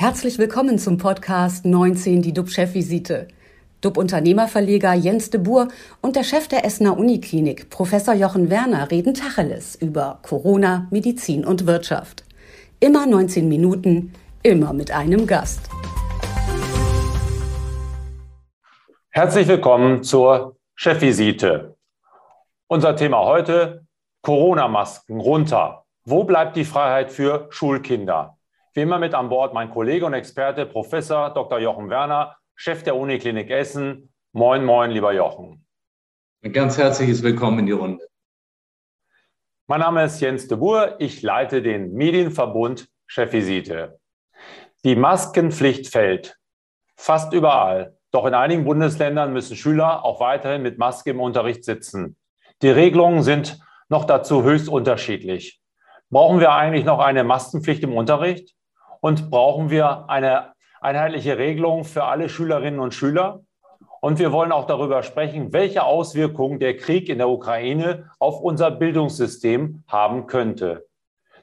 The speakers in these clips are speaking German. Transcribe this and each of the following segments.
Herzlich willkommen zum Podcast 19, die DUB-Chefvisite. DUB-Unternehmerverleger Jens de Boer und der Chef der Essener Uniklinik, Professor Jochen Werner, reden Tacheles über Corona, Medizin und Wirtschaft. Immer 19 Minuten, immer mit einem Gast. Herzlich willkommen zur Chefvisite. Unser Thema heute, Corona-Masken runter. Wo bleibt die Freiheit für Schulkinder? Wie immer mit an Bord mein Kollege und Experte Professor Dr. Jochen Werner, Chef der Uniklinik Essen. Moin, moin, lieber Jochen. Ein ganz herzliches Willkommen in die Runde. Mein Name ist Jens de Boer. Ich leite den Medienverbund Chefvisite. Die Maskenpflicht fällt fast überall. Doch in einigen Bundesländern müssen Schüler auch weiterhin mit Maske im Unterricht sitzen. Die Regelungen sind noch dazu höchst unterschiedlich. Brauchen wir eigentlich noch eine Maskenpflicht im Unterricht? Und brauchen wir eine einheitliche Regelung für alle Schülerinnen und Schüler? Und wir wollen auch darüber sprechen, welche Auswirkungen der Krieg in der Ukraine auf unser Bildungssystem haben könnte.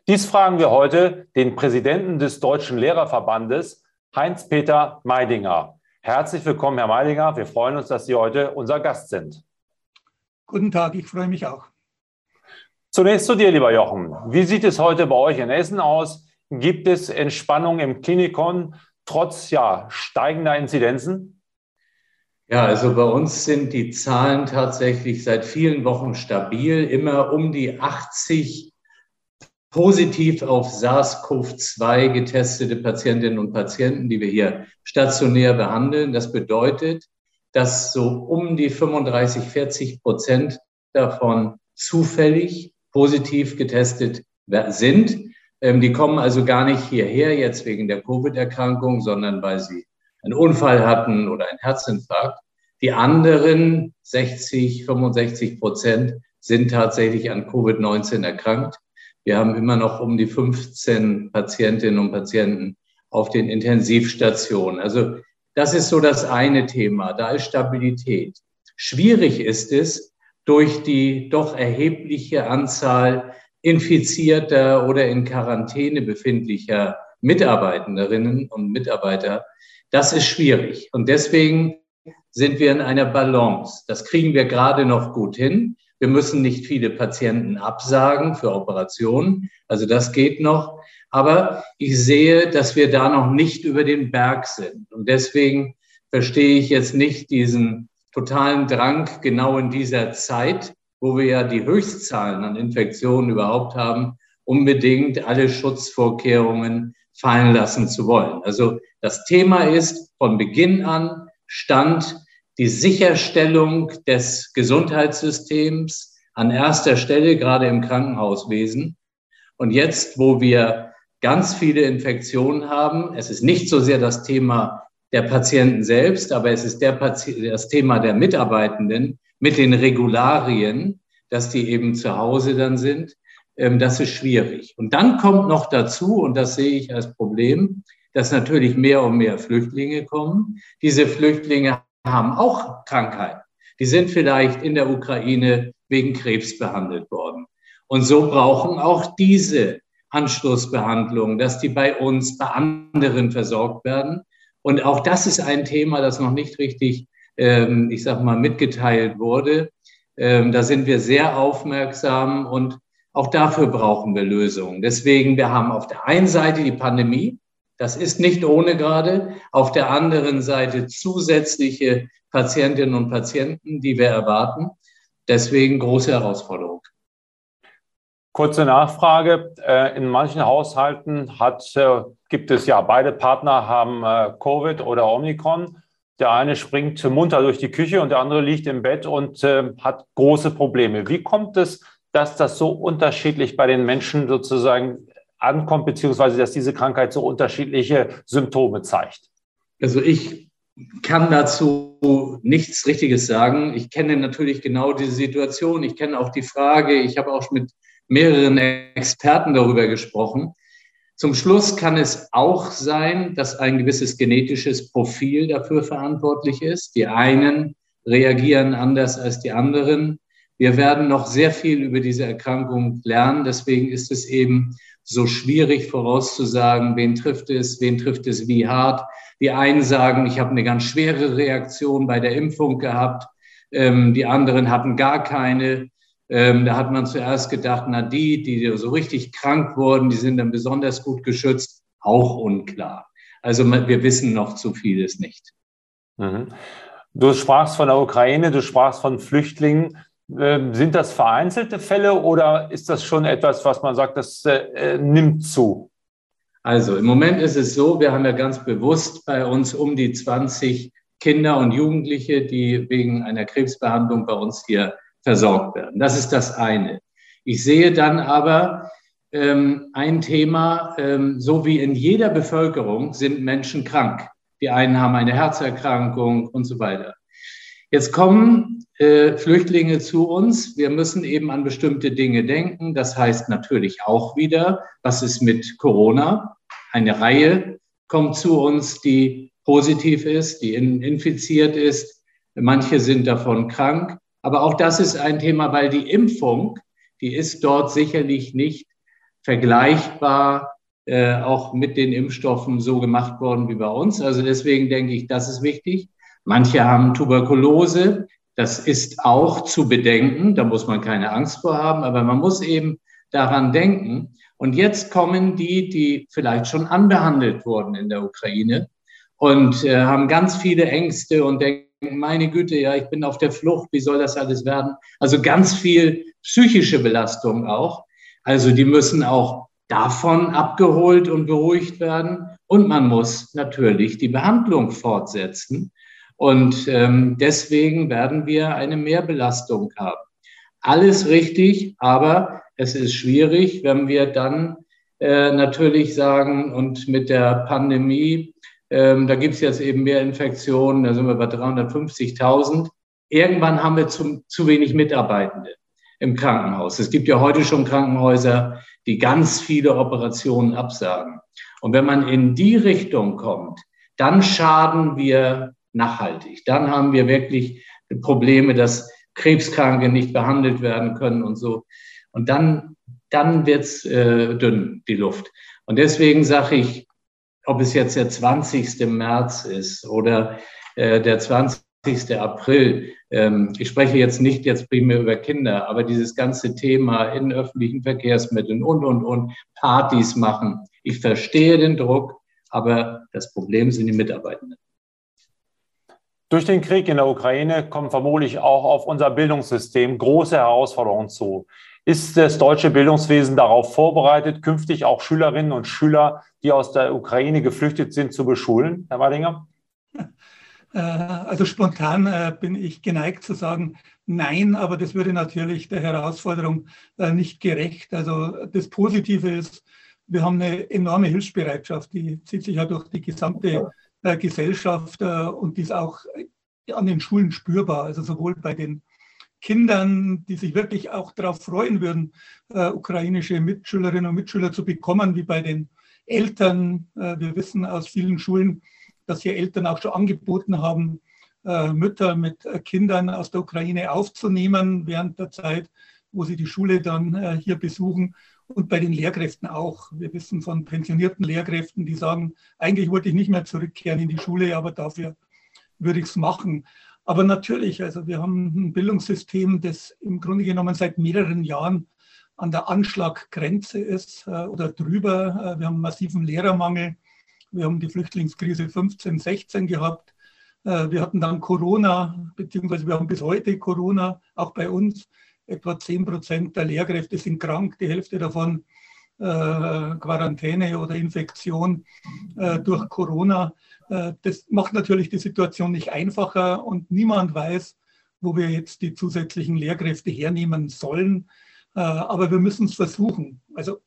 Dies fragen wir heute den Präsidenten des Deutschen Lehrerverbandes, Heinz-Peter Meidinger. Herzlich willkommen, Herr Meidinger. Wir freuen uns, dass Sie heute unser Gast sind. Guten Tag, ich freue mich auch. Zunächst zu dir, lieber Jochen. Wie sieht es heute bei euch in Essen aus? Gibt es Entspannung im Klinikon trotz ja, steigender Inzidenzen? Ja, also bei uns sind die Zahlen tatsächlich seit vielen Wochen stabil, immer um die 80 positiv auf SARS-CoV-2 getestete Patientinnen und Patienten, die wir hier stationär behandeln. Das bedeutet, dass so um die 35, 40 Prozent davon zufällig positiv getestet sind. Ähm, die kommen also gar nicht hierher jetzt wegen der Covid-Erkrankung, sondern weil sie einen Unfall hatten oder einen Herzinfarkt. Die anderen 60, 65 Prozent sind tatsächlich an Covid-19 erkrankt. Wir haben immer noch um die 15 Patientinnen und Patienten auf den Intensivstationen. Also das ist so das eine Thema. Da ist Stabilität. Schwierig ist es, durch die doch erhebliche Anzahl infizierter oder in Quarantäne befindlicher Mitarbeitenderinnen und Mitarbeiter. Das ist schwierig. Und deswegen sind wir in einer Balance. Das kriegen wir gerade noch gut hin. Wir müssen nicht viele Patienten absagen für Operationen. Also das geht noch. Aber ich sehe, dass wir da noch nicht über den Berg sind. Und deswegen verstehe ich jetzt nicht diesen totalen Drang, genau in dieser Zeit, wo wir ja die Höchstzahlen an Infektionen überhaupt haben, unbedingt alle Schutzvorkehrungen fallen lassen zu wollen. Also das Thema ist von Beginn an Stand die Sicherstellung des Gesundheitssystems an erster Stelle, gerade im Krankenhauswesen. Und jetzt, wo wir ganz viele Infektionen haben, es ist nicht so sehr das Thema der Patienten selbst, aber es ist der das Thema der Mitarbeitenden mit den Regularien, dass die eben zu Hause dann sind. Ähm, das ist schwierig. Und dann kommt noch dazu, und das sehe ich als Problem, dass natürlich mehr und mehr Flüchtlinge kommen. Diese Flüchtlinge haben auch Krankheiten. Die sind vielleicht in der Ukraine wegen Krebs behandelt worden. Und so brauchen auch diese Anschlussbehandlungen, dass die bei uns, bei anderen versorgt werden. Und auch das ist ein Thema, das noch nicht richtig, ähm, ich sag mal, mitgeteilt wurde. Ähm, da sind wir sehr aufmerksam und auch dafür brauchen wir Lösungen. Deswegen, wir haben auf der einen Seite die Pandemie, das ist nicht ohne gerade, auf der anderen Seite zusätzliche Patientinnen und Patienten, die wir erwarten. Deswegen große Herausforderung. Kurze Nachfrage. Äh, in manchen Haushalten hat, äh, gibt es ja, beide Partner haben äh, Covid oder Omikron. Der eine springt munter durch die Küche und der andere liegt im Bett und hat große Probleme. Wie kommt es, dass das so unterschiedlich bei den Menschen sozusagen ankommt, beziehungsweise dass diese Krankheit so unterschiedliche Symptome zeigt? Also ich kann dazu nichts Richtiges sagen. Ich kenne natürlich genau diese Situation. Ich kenne auch die Frage. Ich habe auch mit mehreren Experten darüber gesprochen. Zum Schluss kann es auch sein, dass ein gewisses genetisches Profil dafür verantwortlich ist. Die einen reagieren anders als die anderen. Wir werden noch sehr viel über diese Erkrankung lernen. Deswegen ist es eben so schwierig vorauszusagen, wen trifft es, wen trifft es wie hart. Die einen sagen, ich habe eine ganz schwere Reaktion bei der Impfung gehabt. Ähm, die anderen hatten gar keine. Ähm, da hat man zuerst gedacht, na die, die so richtig krank wurden, die sind dann besonders gut geschützt. Auch unklar. Also wir wissen noch zu vieles nicht. Mhm. Du sprachst von der Ukraine, du sprachst von Flüchtlingen. Ähm, sind das vereinzelte Fälle oder ist das schon etwas, was man sagt, das äh, nimmt zu? Also im Moment ist es so, wir haben ja ganz bewusst bei uns um die 20 Kinder und Jugendliche, die wegen einer Krebsbehandlung bei uns hier versorgt werden. Das ist das eine. Ich sehe dann aber ähm, ein Thema, ähm, so wie in jeder Bevölkerung sind Menschen krank. Die einen haben eine Herzerkrankung und so weiter. Jetzt kommen äh, Flüchtlinge zu uns. Wir müssen eben an bestimmte Dinge denken. Das heißt natürlich auch wieder, was ist mit Corona? Eine Reihe kommt zu uns, die positiv ist, die in, infiziert ist. Manche sind davon krank. Aber auch das ist ein Thema, weil die Impfung, die ist dort sicherlich nicht vergleichbar äh, auch mit den Impfstoffen so gemacht worden wie bei uns. Also deswegen denke ich, das ist wichtig. Manche haben Tuberkulose. Das ist auch zu bedenken. Da muss man keine Angst vor haben. Aber man muss eben daran denken. Und jetzt kommen die, die vielleicht schon anbehandelt wurden in der Ukraine und äh, haben ganz viele Ängste und denken, meine Güte, ja, ich bin auf der Flucht, wie soll das alles werden? Also ganz viel psychische Belastung auch. Also die müssen auch davon abgeholt und beruhigt werden. Und man muss natürlich die Behandlung fortsetzen. Und ähm, deswegen werden wir eine Mehrbelastung haben. Alles richtig, aber es ist schwierig, wenn wir dann äh, natürlich sagen, und mit der Pandemie, ähm, da gibt es jetzt eben mehr Infektionen, da sind wir bei 350.000. Irgendwann haben wir zu, zu wenig Mitarbeitende im Krankenhaus. Es gibt ja heute schon Krankenhäuser, die ganz viele Operationen absagen. Und wenn man in die Richtung kommt, dann schaden wir nachhaltig. Dann haben wir wirklich Probleme, dass Krebskranke nicht behandelt werden können und so. Und dann, dann wird's äh, dünn, die Luft. Und deswegen sage ich, ob es jetzt der 20. März ist oder äh, der 20. April, ähm, ich spreche jetzt nicht jetzt primär über Kinder, aber dieses ganze Thema in öffentlichen Verkehrsmitteln und, und, und, Partys machen. Ich verstehe den Druck, aber das Problem sind die Mitarbeitenden. Durch den Krieg in der Ukraine kommen vermutlich auch auf unser Bildungssystem große Herausforderungen zu. Ist das deutsche Bildungswesen darauf vorbereitet, künftig auch Schülerinnen und Schüler, die aus der Ukraine geflüchtet sind, zu beschulen, Herr Waldinger? Äh, also spontan äh, bin ich geneigt zu sagen, nein, aber das würde natürlich der Herausforderung äh, nicht gerecht. Also das Positive ist, wir haben eine enorme Hilfsbereitschaft, die zieht sich ja durch die gesamte Gesellschaft und die ist auch an den Schulen spürbar. Also sowohl bei den Kindern, die sich wirklich auch darauf freuen würden, ukrainische Mitschülerinnen und Mitschüler zu bekommen, wie bei den Eltern. wir wissen aus vielen Schulen, dass hier Eltern auch schon angeboten haben, äh, Mütter mit äh, Kindern aus der Ukraine aufzunehmen während der Zeit, wo sie die Schule dann äh, hier besuchen. Und bei den Lehrkräften auch. Wir wissen von pensionierten Lehrkräften, die sagen, eigentlich wollte ich nicht mehr zurückkehren in die Schule, aber dafür würde ich es machen. Aber natürlich, also wir haben ein Bildungssystem, das im Grunde genommen seit mehreren Jahren an der Anschlaggrenze ist oder drüber. Wir haben massiven Lehrermangel. Wir haben die Flüchtlingskrise 15, 16 gehabt. Äh, wir hatten dann Corona, beziehungsweise wir haben bis heute Corona, auch bei uns. Etwa 10 Prozent der Lehrkräfte sind krank, die Hälfte davon äh, Quarantäne oder Infektion äh, durch Corona. Das macht natürlich die Situation nicht einfacher und niemand weiß, wo wir jetzt die zusätzlichen Lehrkräfte hernehmen sollen. aber wir müssen es versuchen. Also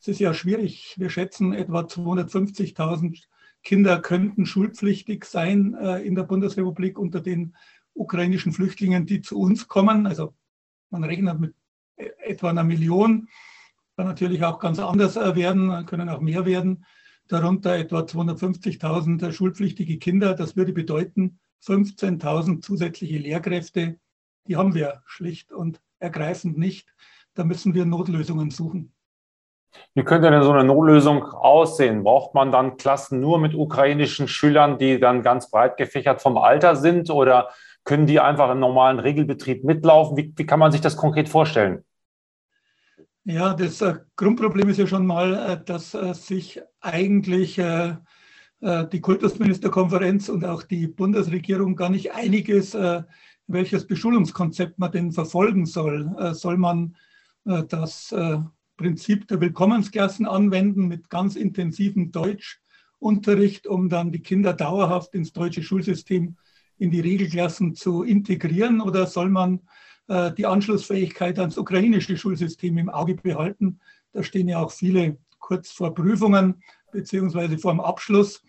es ist ja schwierig. Wir schätzen, etwa 250.000 Kinder könnten schulpflichtig sein äh, in der Bundesrepublik unter den ukrainischen Flüchtlingen, die zu uns kommen. Also man rechnet mit e-, etwa einer Million. Kann natürlich auch ganz anders äh, werden, können auch mehr werden. Darunter etwa 250.000 äh, schulpflichtige Kinder. Das würde bedeuten 15.000 zusätzliche Lehrkräfte, die haben wir schlicht und ergreifend nicht. Da müssen wir Notlösungen suchen. Wie könnte denn so eine Notlösung aussehen? Braucht man dann Klassen nur mit ukrainischen Schülern, die dann ganz breit gefächert vom Alter sind? Oder können die einfach im normalen Regelbetrieb mitlaufen? Wie, wie kann man sich das konkret vorstellen? Ja, das äh, Grundproblem ist ja schon mal, äh, dass äh, sich eigentlich die Kultusministerkonferenz und auch die Bundesregierung gar nicht einig ist, welches Beschulungskonzept man denn verfolgen soll. soll man das Prinzip der Willkommensklassen anwenden mit ganz intensivem Deutschunterricht, um dann die Kinder dauerhaft ins deutsche Schulsystem in die Regelklassen zu integrieren? Oder soll man die Anschlussfähigkeit ans ukrainische Schulsystem im Auge behalten? Da stehen ja auch viele kurz vor Prüfungen beziehungsweise vor dem Abschluss.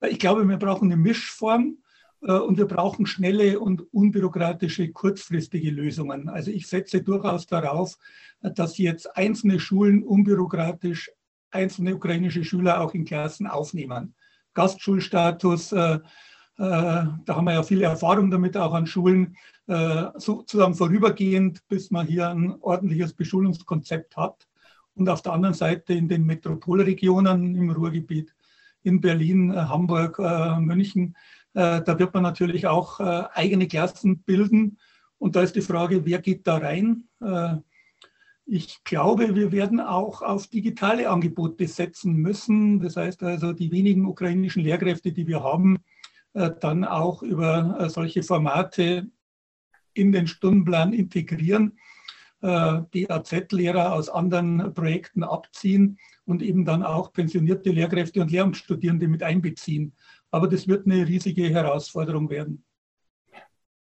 Äh, ich glaube, wir brauchen eine Mischform äh, und wir brauchen schnelle und unbürokratische, kurzfristige Lösungen. Also ich setze durchaus darauf, dass jetzt einzelne Schulen unbürokratisch einzelne ukrainische Schüler auch in Klassen aufnehmen. Gastschulstatus, äh, äh, da haben wir ja viel Erfahrung damit, auch an Schulen, äh, sozusagen vorübergehend, bis man hier ein ordentliches Beschulungskonzept hat. Und auf der anderen Seite in den Metropolregionen im Ruhrgebiet, in Berlin, äh, Hamburg, äh, München, äh, da wird man natürlich auch äh, eigene Klassen bilden. Und da ist die Frage, wer geht da rein? Ich glaube, wir werden auch auf digitale Angebote setzen müssen. Das heißt also, die wenigen ukrainischen Lehrkräfte, die wir haben, äh, dann auch über äh, solche Formate in den Stundenplan integrieren, äh, DAZ-Lehrer aus anderen Projekten abziehen und eben dann auch pensionierte Lehrkräfte und Lehramtsstudierende mit einbeziehen. Aber das wird eine riesige Herausforderung werden.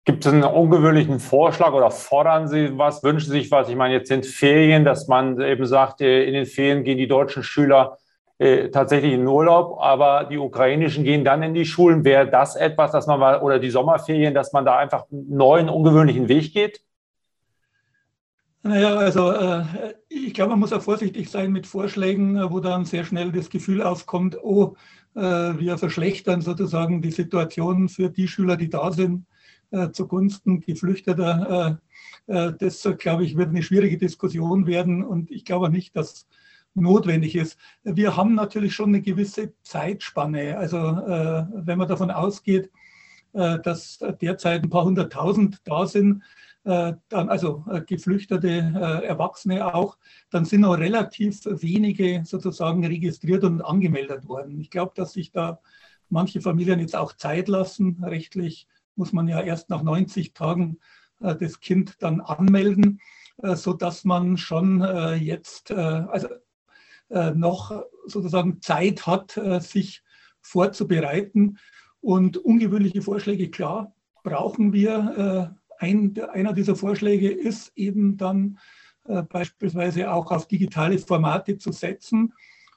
Gibt es einen ungewöhnlichen Vorschlag oder fordern Sie was, wünschen Sie sich was? Ich meine, jetzt sind Ferien, dass man eben sagt, äh, in den Ferien gehen die deutschen Schüler äh, tatsächlich in Urlaub, aber die ukrainischen gehen dann in die Schulen. Wäre das etwas, dass man mal, oder die Sommerferien, dass man da einfach einen neuen, ungewöhnlichen Weg geht? Naja, also äh, ich glaube, man muss auch vorsichtig sein mit Vorschlägen, äh, wo dann sehr schnell das Gefühl aufkommt, oh, äh, wir verschlechtern sozusagen die Situation für die Schüler, die da sind äh, zugunsten Geflüchteter. Äh, das, glaube ich, wird eine schwierige Diskussion werden und ich glaube nicht, dass notwendig ist. Wir haben natürlich schon eine gewisse Zeitspanne. Also wenn man davon ausgeht, dass derzeit ein paar hunderttausend da sind, dann, also geflüchtete Erwachsene auch, dann sind noch relativ wenige sozusagen registriert und angemeldet worden. Ich glaube, dass sich da manche Familien jetzt auch Zeit lassen, rechtlich muss man ja erst nach 90 Tagen äh, das Kind dann anmelden, äh, sodass man schon äh, jetzt also, noch sozusagen Zeit hat, sich vorzubereiten. Und ungewöhnliche Vorschläge, klar, brauchen wir. Ein, einer dieser Vorschläge ist eben dann beispielsweise auch auf digitale Formate zu setzen.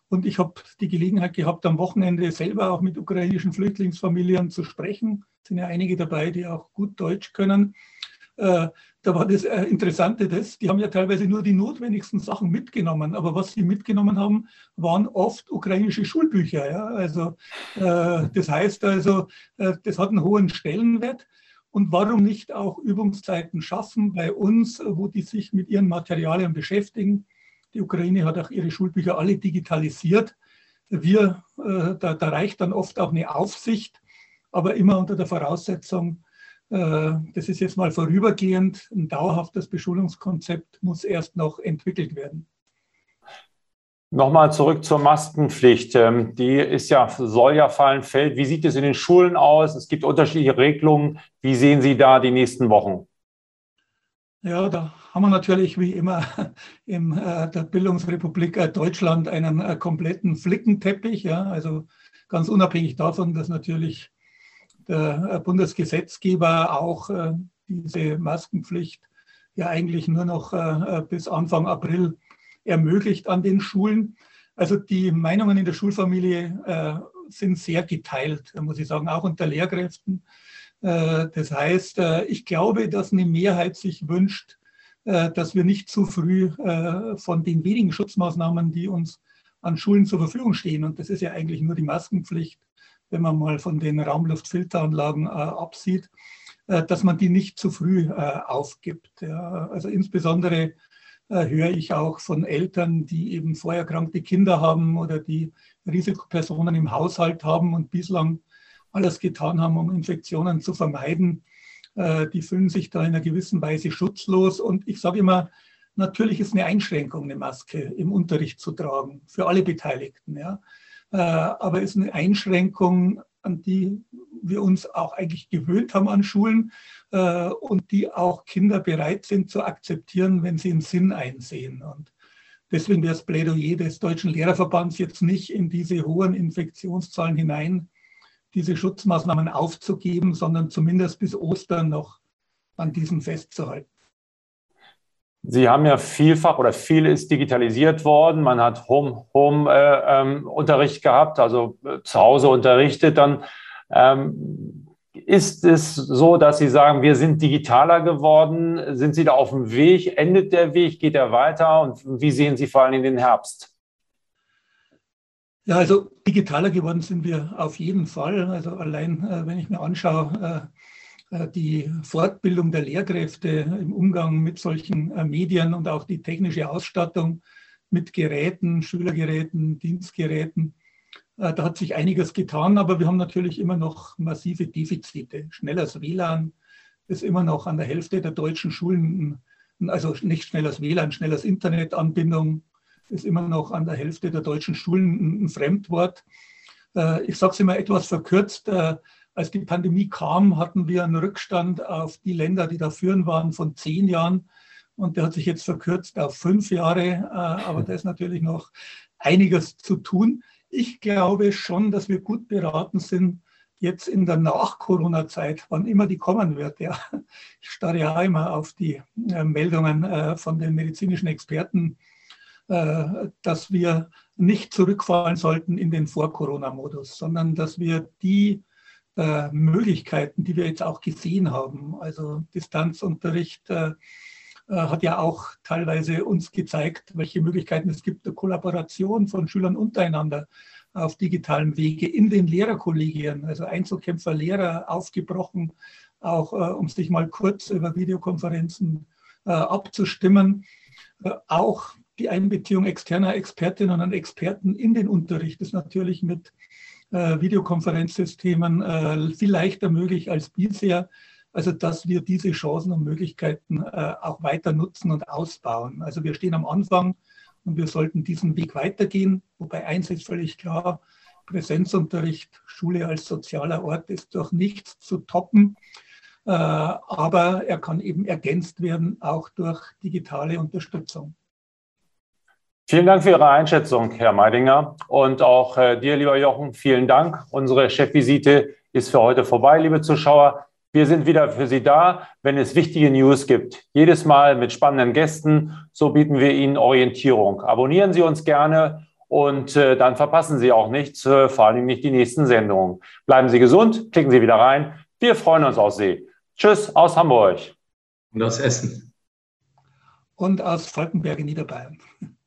Und ich habe die Gelegenheit gehabt, am Wochenende selber auch mit ukrainischen Flüchtlingsfamilien zu sprechen. Es sind ja einige dabei, die auch gut Deutsch können. Da war das äh, Interessante, das, die haben ja teilweise nur die notwendigsten Sachen mitgenommen. Aber was sie mitgenommen haben, waren oft ukrainische Schulbücher. Ja? Also, äh, das heißt also, äh, das hat einen hohen Stellenwert. Und warum nicht auch Übungszeiten schaffen bei uns, wo die sich mit ihren Materialien beschäftigen? Die Ukraine hat auch ihre Schulbücher alle digitalisiert. Wir, äh, da, da, reicht dann oft auch eine Aufsicht, aber immer unter der Voraussetzung, das ist jetzt mal vorübergehend, ein dauerhaftes Beschulungskonzept muss erst noch entwickelt werden. Nochmal zurück zur Maskenpflicht. Ähm, die ist ja, soll ja fallen, fällt. Wie sieht es in den Schulen aus? Es gibt unterschiedliche Regelungen. Wie sehen Sie da die nächsten Wochen? Ja, da haben wir natürlich wie immer in äh, der Bildungsrepublik äh, Deutschland einen äh, kompletten Flickenteppich. Ja, also ganz unabhängig davon, dass natürlich der äh, Bundesgesetzgeber auch äh, diese Maskenpflicht ja eigentlich nur noch äh, bis Anfang April ermöglicht an den Schulen. Also die Meinungen in der Schulfamilie sind sehr geteilt, muss ich sagen, auch unter Lehrkräften. Das heißt, ich glaube, dass eine Mehrheit sich wünscht, dass wir nicht zu früh von den wenigen Schutzmaßnahmen, die uns an Schulen zur Verfügung stehen, und das ist ja eigentlich nur die Maskenpflicht, wenn man mal von den Raumluftfilteranlagen absieht, dass man die nicht zu früh aufgibt. Ja, also insbesondere höre ich auch von Eltern, die eben vorerkrankte Kinder haben oder die Risikopersonen im Haushalt haben und bislang alles getan haben, um Infektionen zu vermeiden. Die fühlen sich da in einer gewissen Weise schutzlos. Und ich sage immer, natürlich ist eine Einschränkung, eine Maske im Unterricht zu tragen, für alle Beteiligten. Ja. Aber es ist eine Einschränkung, an die wir uns auch eigentlich gewöhnt haben an Schulen und die auch Kinder bereit sind zu akzeptieren, wenn sie einen Sinn einsehen. Und deswegen wäre das Plädoyer des Deutschen Lehrerverbands jetzt nicht in diese hohen Infektionszahlen hinein, diese Schutzmaßnahmen aufzugeben, sondern zumindest bis Ostern noch an diesen festzuhalten. Sie haben ja vielfach oder viel ist digitalisiert worden. Man hat Home-Unterricht Home, äh, ähm, gehabt, also äh, zu Hause unterrichtet. Dann ähm, ist es so, dass Sie sagen, wir sind digitaler geworden? Sind Sie da auf dem Weg? Endet der Weg? Geht er weiter? Und wie sehen Sie vor allem den Herbst? Ja, also digitaler geworden sind wir auf jeden Fall. Also allein, äh, wenn ich mir anschaue, äh, die Fortbildung der Lehrkräfte im Umgang mit solchen äh, Medien und auch die technische Ausstattung mit Geräten, Schülergeräten, Dienstgeräten. Äh, da hat sich einiges getan, aber wir haben natürlich immer noch massive Defizite. Schnelles WLAN ist immer noch an der Hälfte der deutschen Schulen, also nicht schnelles WLAN, schnelles Internetanbindung ist immer noch an der Hälfte der deutschen Schulen ein Fremdwort. Ich sage es immer etwas verkürzt, als die Pandemie kam, hatten wir einen Rückstand auf die Länder, die da führen waren, von zehn Jahren. Und der hat sich jetzt verkürzt auf fünf Jahre. Äh, aber da ist natürlich noch einiges zu tun. Ich glaube schon, dass wir gut beraten sind, jetzt in der Nach-Corona-Zeit, wann immer die kommen wird. Ja. Ich starre ja immer auf die äh, Meldungen äh, von den medizinischen Experten, dass wir nicht zurückfallen sollten in den Vor-Corona-Modus, sondern dass wir die äh, Möglichkeiten, die wir jetzt auch gesehen haben. Also Distanzunterricht äh, äh, hat ja auch teilweise uns gezeigt, welche Möglichkeiten es gibt der Kollaboration von Schülern untereinander auf digitalem Wege in den Lehrerkollegien, also Einzelkämpfer, Lehrer aufgebrochen, auch um sich mal kurz über Videokonferenzen abzustimmen. Auch die Einbeziehung externer Expertinnen und Experten in den Unterricht ist natürlich mit äh, Videokonferenzsystemen äh, viel leichter möglich als bisher. Also dass wir diese Chancen und Möglichkeiten äh, auch weiter nutzen und ausbauen. Also wir stehen am Anfang und wir sollten diesen Weg weitergehen. Wobei eins ist völlig klar, Präsenzunterricht, Schule als sozialer Ort ist durch nichts zu toppen. Aber er kann eben ergänzt werden, auch durch digitale Unterstützung. Vielen Dank für Ihre Einschätzung, Herr Meidinger. Und auch äh, dir, lieber Jochen, vielen Dank. Unsere Chefvisite ist für heute vorbei, liebe Zuschauer. Wir sind wieder für Sie da, wenn es wichtige News gibt. Jedes Mal mit spannenden Gästen. So bieten wir Ihnen Orientierung. Abonnieren Sie uns gerne und äh, dann verpassen Sie auch nichts, äh, vor allem nicht die nächsten Sendungen. Bleiben Sie gesund, klicken Sie wieder rein. Wir freuen uns auf Sie. Tschüss aus Hamburg. Und aus Essen. Und aus Falkenberg in Niederbayern.